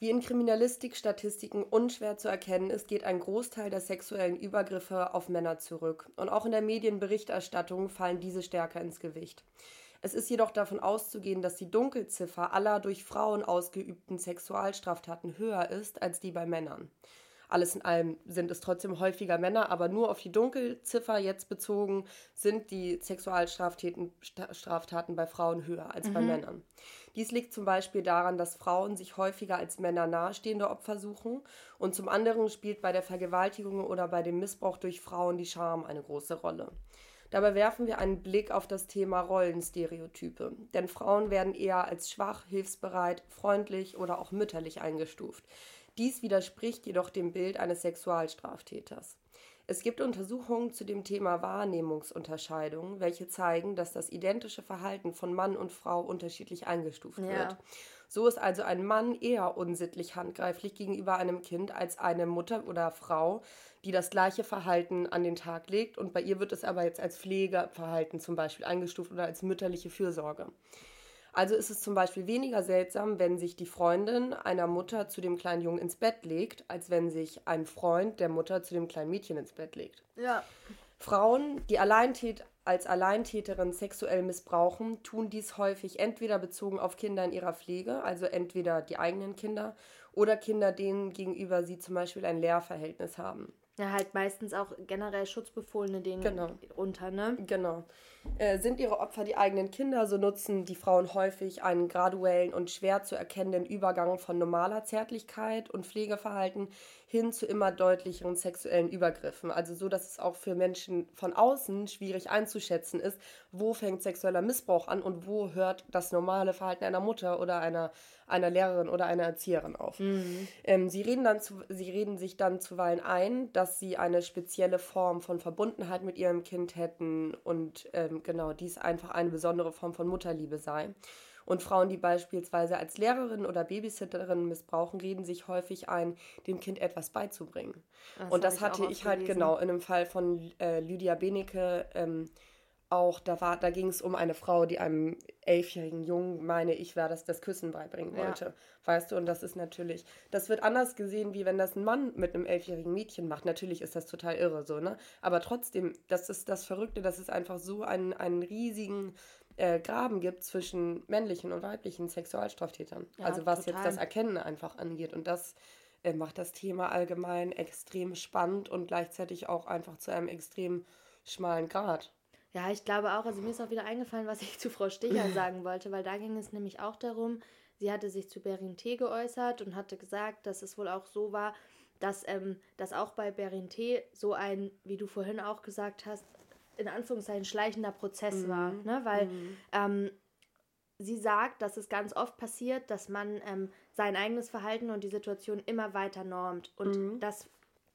Wie in Kriminalistikstatistiken unschwer zu erkennen ist, geht ein Großteil der sexuellen Übergriffe auf Männer zurück. Und auch in der Medienberichterstattung fallen diese stärker ins Gewicht. Es ist jedoch davon auszugehen, dass die Dunkelziffer aller durch Frauen ausgeübten Sexualstraftaten höher ist als die bei Männern. Alles in allem sind es trotzdem häufiger Männer, aber nur auf die Dunkelziffer jetzt bezogen sind die Sexualstraftaten Straftaten bei Frauen höher als mhm. bei Männern. Dies liegt zum Beispiel daran, dass Frauen sich häufiger als Männer nahestehende Opfer suchen und zum anderen spielt bei der Vergewaltigung oder bei dem Missbrauch durch Frauen die Scham eine große Rolle. Dabei werfen wir einen Blick auf das Thema Rollenstereotype, denn Frauen werden eher als schwach, hilfsbereit, freundlich oder auch mütterlich eingestuft. Dies widerspricht jedoch dem Bild eines Sexualstraftäters. Es gibt Untersuchungen zu dem Thema Wahrnehmungsunterscheidung, welche zeigen, dass das identische Verhalten von Mann und Frau unterschiedlich eingestuft ja. wird. So ist also ein Mann eher unsittlich handgreiflich gegenüber einem Kind als eine Mutter oder Frau, die das gleiche Verhalten an den Tag legt. Und bei ihr wird es aber jetzt als Pflegeverhalten zum Beispiel eingestuft oder als mütterliche Fürsorge. Also ist es zum Beispiel weniger seltsam, wenn sich die Freundin einer Mutter zu dem kleinen Jungen ins Bett legt, als wenn sich ein Freund der Mutter zu dem kleinen Mädchen ins Bett legt. Ja. Frauen, die Alleintät als Alleintäterin sexuell missbrauchen, tun dies häufig entweder bezogen auf Kinder in ihrer Pflege, also entweder die eigenen Kinder, oder Kinder, denen gegenüber sie zum Beispiel ein Lehrverhältnis haben. Ja, halt meistens auch generell Schutzbefohlene denen genau. unter, ne? Genau. Äh, sind ihre Opfer die eigenen Kinder, so nutzen die Frauen häufig einen graduellen und schwer zu erkennenden Übergang von normaler Zärtlichkeit und Pflegeverhalten hin zu immer deutlicheren sexuellen Übergriffen. Also so, dass es auch für Menschen von außen schwierig einzuschätzen ist, wo fängt sexueller Missbrauch an und wo hört das normale Verhalten einer Mutter oder einer, einer Lehrerin oder einer Erzieherin auf. Mhm. Ähm, sie, reden dann zu, sie reden sich dann zuweilen ein, dass sie eine spezielle Form von Verbundenheit mit ihrem Kind hätten und ähm, genau dies einfach eine besondere Form von Mutterliebe sei. Und Frauen, die beispielsweise als Lehrerin oder Babysitterin missbrauchen, reden sich häufig ein, dem Kind etwas beizubringen. Das und das hatte ich, ich halt genau in einem Fall von äh, Lydia Benecke ähm, auch, da war, da ging es um eine Frau, die einem elfjährigen Jungen, meine ich, war das das Küssen beibringen wollte. Ja. Weißt du, und das ist natürlich, das wird anders gesehen, wie wenn das ein Mann mit einem elfjährigen Mädchen macht. Natürlich ist das total irre so, ne? Aber trotzdem, das ist das Verrückte, dass es einfach so einen, einen riesigen äh, Graben gibt zwischen männlichen und weiblichen Sexualstraftätern. Ja, also was total. jetzt das Erkennen einfach angeht. Und das äh, macht das Thema allgemein extrem spannend und gleichzeitig auch einfach zu einem extrem schmalen Grad. Ja, ich glaube auch, also mir ist auch wieder eingefallen, was ich zu Frau Sticher sagen wollte, weil da ging es nämlich auch darum, sie hatte sich zu Berin T. geäußert und hatte gesagt, dass es wohl auch so war, dass, ähm, dass auch bei Berin T. so ein, wie du vorhin auch gesagt hast, in Anführungszeichen schleichender Prozess mhm. war, ne? weil mhm. ähm, sie sagt, dass es ganz oft passiert, dass man ähm, sein eigenes Verhalten und die Situation immer weiter normt und mhm. das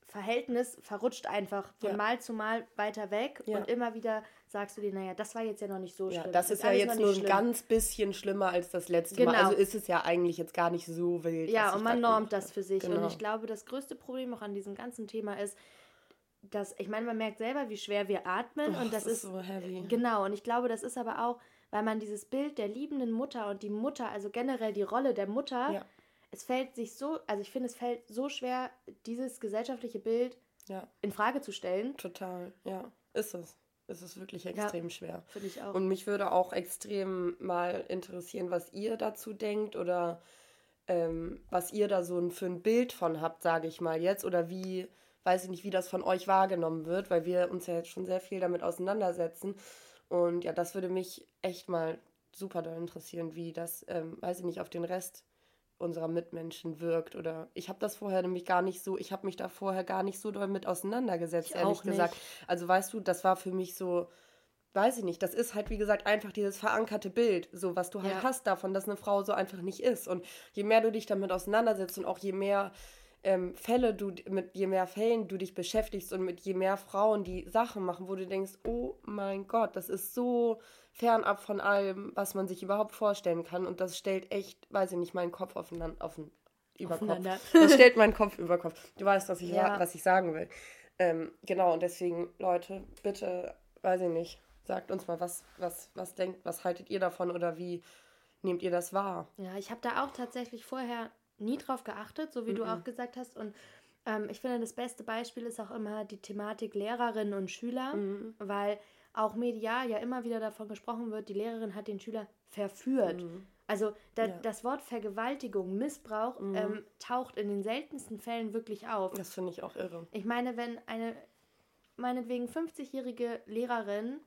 Verhältnis verrutscht einfach von ja. Mal zu Mal weiter weg ja. und immer wieder sagst du dir, naja, das war jetzt ja noch nicht so schlimm. Ja, das, das ist ja jetzt nur ein ganz bisschen schlimmer als das letzte genau. Mal. Also ist es ja eigentlich jetzt gar nicht so wild. Ja, und man normt das für sich. Genau. Und ich glaube, das größte Problem auch an diesem ganzen Thema ist, dass, ich meine, man merkt selber, wie schwer wir atmen oh, und das, das ist, ist so heavy. Genau, und ich glaube, das ist aber auch, weil man dieses Bild der liebenden Mutter und die Mutter, also generell die Rolle der Mutter, ja. es fällt sich so, also ich finde, es fällt so schwer, dieses gesellschaftliche Bild ja. in Frage zu stellen. Total, ja, ist es. Es ist wirklich extrem ja, schwer. Finde ich auch. Und mich würde auch extrem mal interessieren, was ihr dazu denkt oder ähm, was ihr da so für ein Bild von habt, sage ich mal jetzt, oder wie weiß ich nicht, wie das von euch wahrgenommen wird, weil wir uns ja jetzt schon sehr viel damit auseinandersetzen. Und ja, das würde mich echt mal super doll interessieren, wie das, ähm, weiß ich nicht, auf den Rest unserer Mitmenschen wirkt. Oder ich habe das vorher nämlich gar nicht so, ich habe mich da vorher gar nicht so doll mit auseinandergesetzt, ich ehrlich gesagt. Also weißt du, das war für mich so, weiß ich nicht, das ist halt wie gesagt einfach dieses verankerte Bild, so was du halt ja. hast davon, dass eine Frau so einfach nicht ist. Und je mehr du dich damit auseinandersetzt und auch je mehr ähm, Fälle du mit je mehr Fällen du dich beschäftigst und mit je mehr Frauen die Sachen machen, wo du denkst, oh mein Gott, das ist so fernab von allem, was man sich überhaupt vorstellen kann und das stellt echt, weiß ich nicht, meinen Kopf aufeinander, auf den Überkopf. Das stellt meinen Kopf über Kopf. Du weißt, was ich, ja. was ich sagen will. Ähm, genau, und deswegen, Leute, bitte, weiß ich nicht, sagt uns mal, was, was, was denkt, was haltet ihr davon oder wie nehmt ihr das wahr? Ja, ich habe da auch tatsächlich vorher nie drauf geachtet, so wie mhm. du auch gesagt hast. Und ähm, ich finde, das beste Beispiel ist auch immer die Thematik Lehrerinnen und Schüler, mhm. weil auch medial ja immer wieder davon gesprochen wird, die Lehrerin hat den Schüler verführt. Mhm. Also da, ja. das Wort Vergewaltigung, Missbrauch mhm. ähm, taucht in den seltensten Fällen wirklich auf. Das finde ich auch irre. Ich meine, wenn eine meinetwegen 50-jährige Lehrerin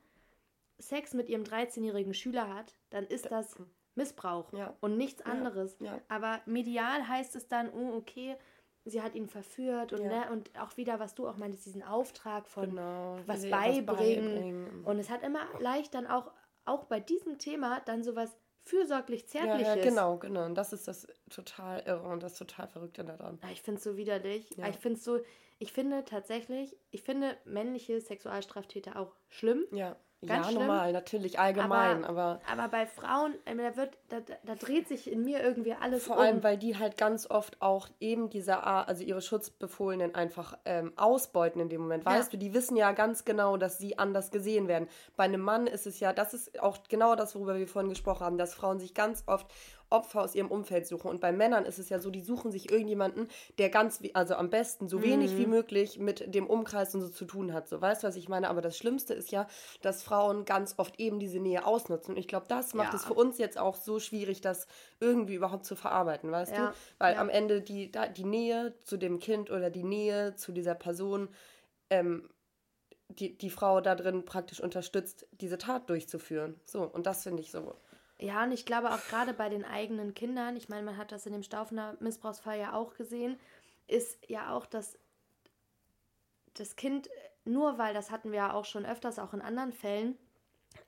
Sex mit ihrem 13-jährigen Schüler hat, dann ist das Missbrauch ja. und nichts anderes. Ja. Aber medial heißt es dann, oh, okay, sie hat ihn verführt und, ne, und auch wieder, was du auch meintest, diesen Auftrag von genau, was beibringen. beibringen. Und es hat immer leicht dann auch, auch bei diesem Thema dann sowas fürsorglich zärtliches. Ja, ja, genau, genau. Und das ist das total irre und das total Verrückte daran. Ja, ich finde es so widerlich. Ja. Ich finde so, ich finde tatsächlich, ich finde männliche Sexualstraftäter auch schlimm. Ja. Ganz ja, schlimm. normal, natürlich, allgemein, aber, aber. Aber bei Frauen, da, wird, da, da dreht sich in mir irgendwie alles Vor um. allem, weil die halt ganz oft auch eben diese, also ihre Schutzbefohlenen einfach ähm, ausbeuten in dem Moment. Weißt ja. du, die wissen ja ganz genau, dass sie anders gesehen werden. Bei einem Mann ist es ja, das ist auch genau das, worüber wir vorhin gesprochen haben, dass Frauen sich ganz oft Opfer aus ihrem Umfeld suchen. Und bei Männern ist es ja so, die suchen sich irgendjemanden, der ganz, also am besten so wenig mhm. wie möglich mit dem Umkreis und so zu tun hat. So, weißt du, was ich meine? Aber das Schlimmste ist ja, dass Frauen ganz oft eben diese Nähe ausnutzen. Und ich glaube, das macht ja. es für uns jetzt auch so schwierig, das irgendwie überhaupt zu verarbeiten, weißt ja. du? Weil ja. am Ende die, die Nähe zu dem Kind oder die Nähe zu dieser Person, ähm, die, die Frau da drin praktisch unterstützt, diese Tat durchzuführen. So, und das finde ich so ja, und ich glaube auch gerade bei den eigenen Kindern, ich meine, man hat das in dem Staufener Missbrauchsfall ja auch gesehen, ist ja auch, dass das Kind, nur weil, das hatten wir ja auch schon öfters, auch in anderen Fällen,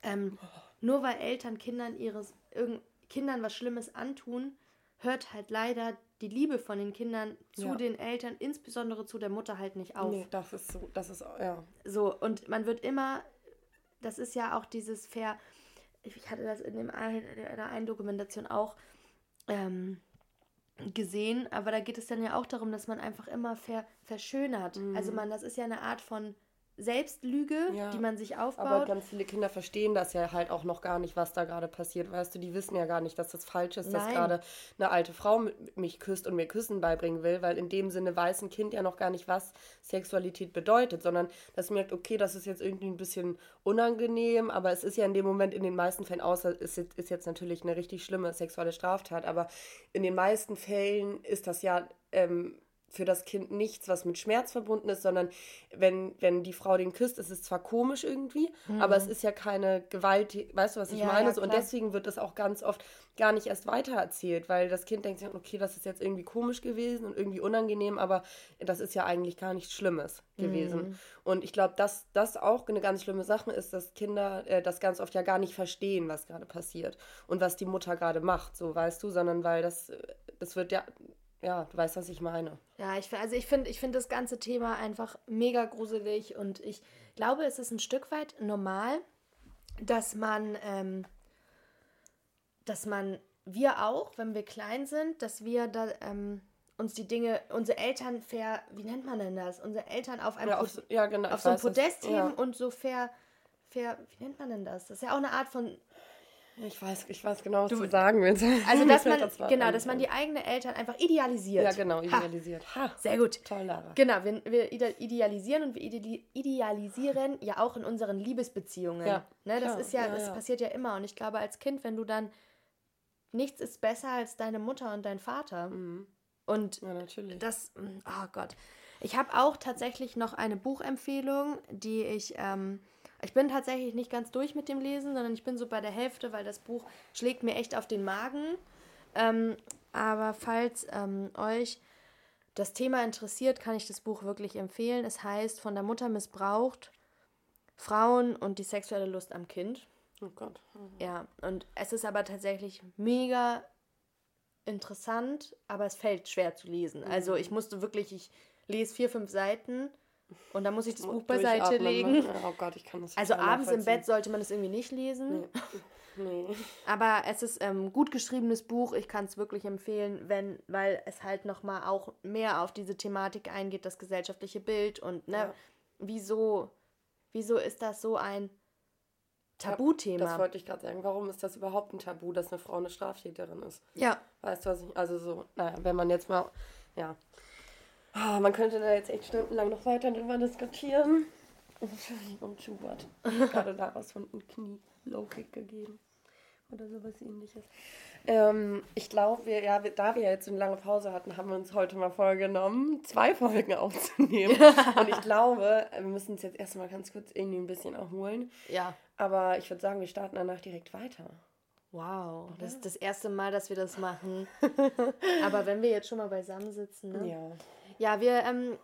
ähm, nur weil Eltern Kindern ihres irgend, Kindern was Schlimmes antun, hört halt leider die Liebe von den Kindern zu ja. den Eltern, insbesondere zu der Mutter, halt nicht auf. Nee, das ist so, das ist, ja. So, und man wird immer, das ist ja auch dieses Fair, ich hatte das in, dem ein, in der einen Dokumentation auch ähm, gesehen, aber da geht es dann ja auch darum, dass man einfach immer ver, verschönert. Mhm. Also man, das ist ja eine Art von Selbstlüge, ja. die man sich aufbaut. Aber ganz viele Kinder verstehen das ja halt auch noch gar nicht, was da gerade passiert. Weißt du, die wissen ja gar nicht, dass das falsch ist, Nein. dass gerade eine alte Frau mich küsst und mir Küssen beibringen will, weil in dem Sinne weiß ein Kind ja noch gar nicht, was Sexualität bedeutet, sondern das merkt, okay, das ist jetzt irgendwie ein bisschen unangenehm, aber es ist ja in dem Moment in den meisten Fällen, außer es ist jetzt natürlich eine richtig schlimme sexuelle Straftat, aber in den meisten Fällen ist das ja ähm, für das Kind nichts, was mit Schmerz verbunden ist, sondern wenn, wenn die Frau den küsst, ist es zwar komisch irgendwie, mhm. aber es ist ja keine Gewalt, weißt du, was ich ja, meine? Ja, und deswegen wird das auch ganz oft gar nicht erst weitererzählt, weil das Kind denkt sich, okay, das ist jetzt irgendwie komisch gewesen und irgendwie unangenehm, aber das ist ja eigentlich gar nichts Schlimmes gewesen. Mhm. Und ich glaube, dass das auch eine ganz schlimme Sache ist, dass Kinder äh, das ganz oft ja gar nicht verstehen, was gerade passiert und was die Mutter gerade macht, so weißt du, sondern weil das, äh, das wird ja ja, du weißt, was ich meine. Ja, ich, also ich finde ich find das ganze Thema einfach mega gruselig und ich glaube, es ist ein Stück weit normal, dass man, ähm, dass man, wir auch, wenn wir klein sind, dass wir da ähm, uns die Dinge, unsere Eltern fair, wie nennt man denn das? Unsere Eltern auf einem ja, auf, ja, genau, auf so ein Podest heben ja. und so fair, fair, wie nennt man denn das? Das ist ja auch eine Art von ich weiß, ich weiß genau, was du, du sagen willst. Also, dass man, das genau, dass man die eigenen Eltern einfach idealisiert. Ja, genau, idealisiert. Ha, sehr gut. Toll, Lara. Genau, wir, wir idealisieren und wir idealisieren ja auch in unseren Liebesbeziehungen. Ja, ne, das klar. ist ja, ja das ja. passiert ja immer. Und ich glaube, als Kind, wenn du dann, nichts ist besser als deine Mutter und dein Vater. Mhm. Und ja, natürlich. das, oh Gott. Ich habe auch tatsächlich noch eine Buchempfehlung, die ich. Ähm, ich bin tatsächlich nicht ganz durch mit dem Lesen, sondern ich bin so bei der Hälfte, weil das Buch schlägt mir echt auf den Magen. Ähm, aber falls ähm, euch das Thema interessiert, kann ich das Buch wirklich empfehlen. Es heißt Von der Mutter missbraucht, Frauen und die sexuelle Lust am Kind. Oh Gott. Ja, und es ist aber tatsächlich mega interessant, aber es fällt schwer zu lesen. Also ich musste wirklich, ich lese vier, fünf Seiten und dann muss ich das Buch beiseite Durchatmen, legen. ne? Oh Gott, ich kann das Also total abends im. Bett sollte man es irgendwie nicht lesen. Nee. nee. Aber es ist ähm, gut geschriebenes Buch. Ich kann es wirklich empfehlen, wenn, weil es halt nochmal auch mehr auf diese Thematik eingeht, das gesellschaftliche Bild und ne, Ja. wieso, wieso ist das so ein Tabuthema? Das wollte ich gerade sagen. Warum ist das überhaupt ein Tabu, dass eine Frau eine Straftäterin ist? ja, Weißt du, was ich. Also so, naja, wenn man jetzt mal. Ja. Ah, man könnte da jetzt echt stundenlang noch weiter drüber diskutieren. Entschuldigung, Schubert. Gerade daraus von einem Knie Low-Kick gegeben. Oder sowas ähnliches. Ähm, ich glaube, wir, ja, wir, da wir jetzt eine lange Pause hatten, haben wir uns heute mal vorgenommen, zwei Folgen aufzunehmen. Und ich glaube, wir müssen uns jetzt erstmal ganz kurz irgendwie ein bisschen erholen. ja. Aber ich würde sagen, wir starten danach direkt weiter. Wow, das ist das erste Mal, dass wir das machen. Aber wenn wir jetzt schon mal beisammen sitzen, ne? Ja. Ja, wir ähm,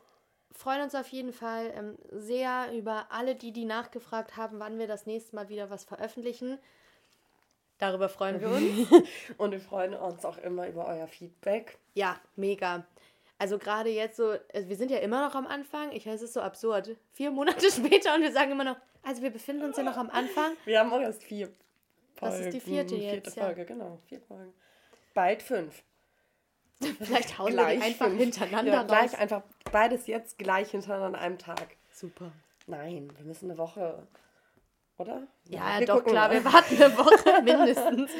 freuen uns auf jeden Fall ähm, sehr über alle, die, die nachgefragt haben, wann wir das nächste Mal wieder was veröffentlichen. Darüber freuen wir uns. Und wir freuen uns auch immer über euer Feedback. ja, mega. Also gerade jetzt so, also wir sind ja immer noch am Anfang. Ich weiß, es ist so absurd. Vier Monate später und wir sagen immer noch, also wir befinden uns ja noch am Anfang. Wir haben auch erst vier Folgen. Das ist die vierte jetzt, ja. Folge, genau. Vier Folgen. Bald fünf. Vielleicht hauen wir die einfach fünf. hintereinander ja, raus. gleich einfach beides jetzt gleich hintereinander an einem Tag. Super. Nein, wir müssen eine Woche, oder? Ja, wir doch, gucken klar, wir warten eine Woche mindestens.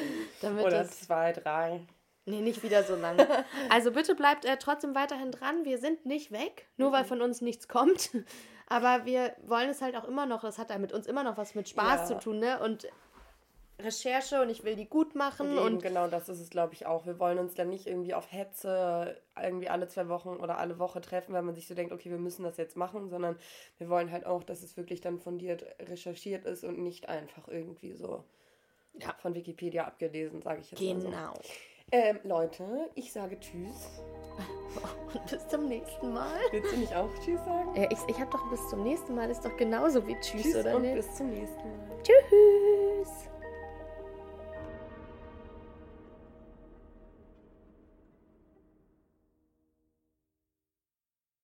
Oder zwei, drei. Nee, nicht wieder so lange. Also bitte bleibt äh, trotzdem weiterhin dran. Wir sind nicht weg, nur weil von uns nichts kommt. Aber wir wollen es halt auch immer noch, das hat ja mit uns immer noch was mit Spaß Ja. zu tun, ne? Und Recherche und ich will die gut machen Und, und genau das ist es, glaube ich, auch. Wir wollen uns dann nicht irgendwie auf Hetze irgendwie alle zwei Wochen oder alle Woche treffen, weil man sich so denkt, okay, wir müssen das jetzt machen, sondern wir wollen halt auch, dass es wirklich dann fundiert recherchiert ist und nicht einfach irgendwie so Ja. von Wikipedia abgelesen, sage ich jetzt mal so. genau. Ähm, Leute, ich sage Tschüss. Und bis zum nächsten Mal. Willst du nicht auch Tschüss sagen? Ja, ich ich habe doch bis zum nächsten Mal ist doch genauso wie Tschüss, Tschüss oder und nicht? bis zum nächsten Mal. Tschüss.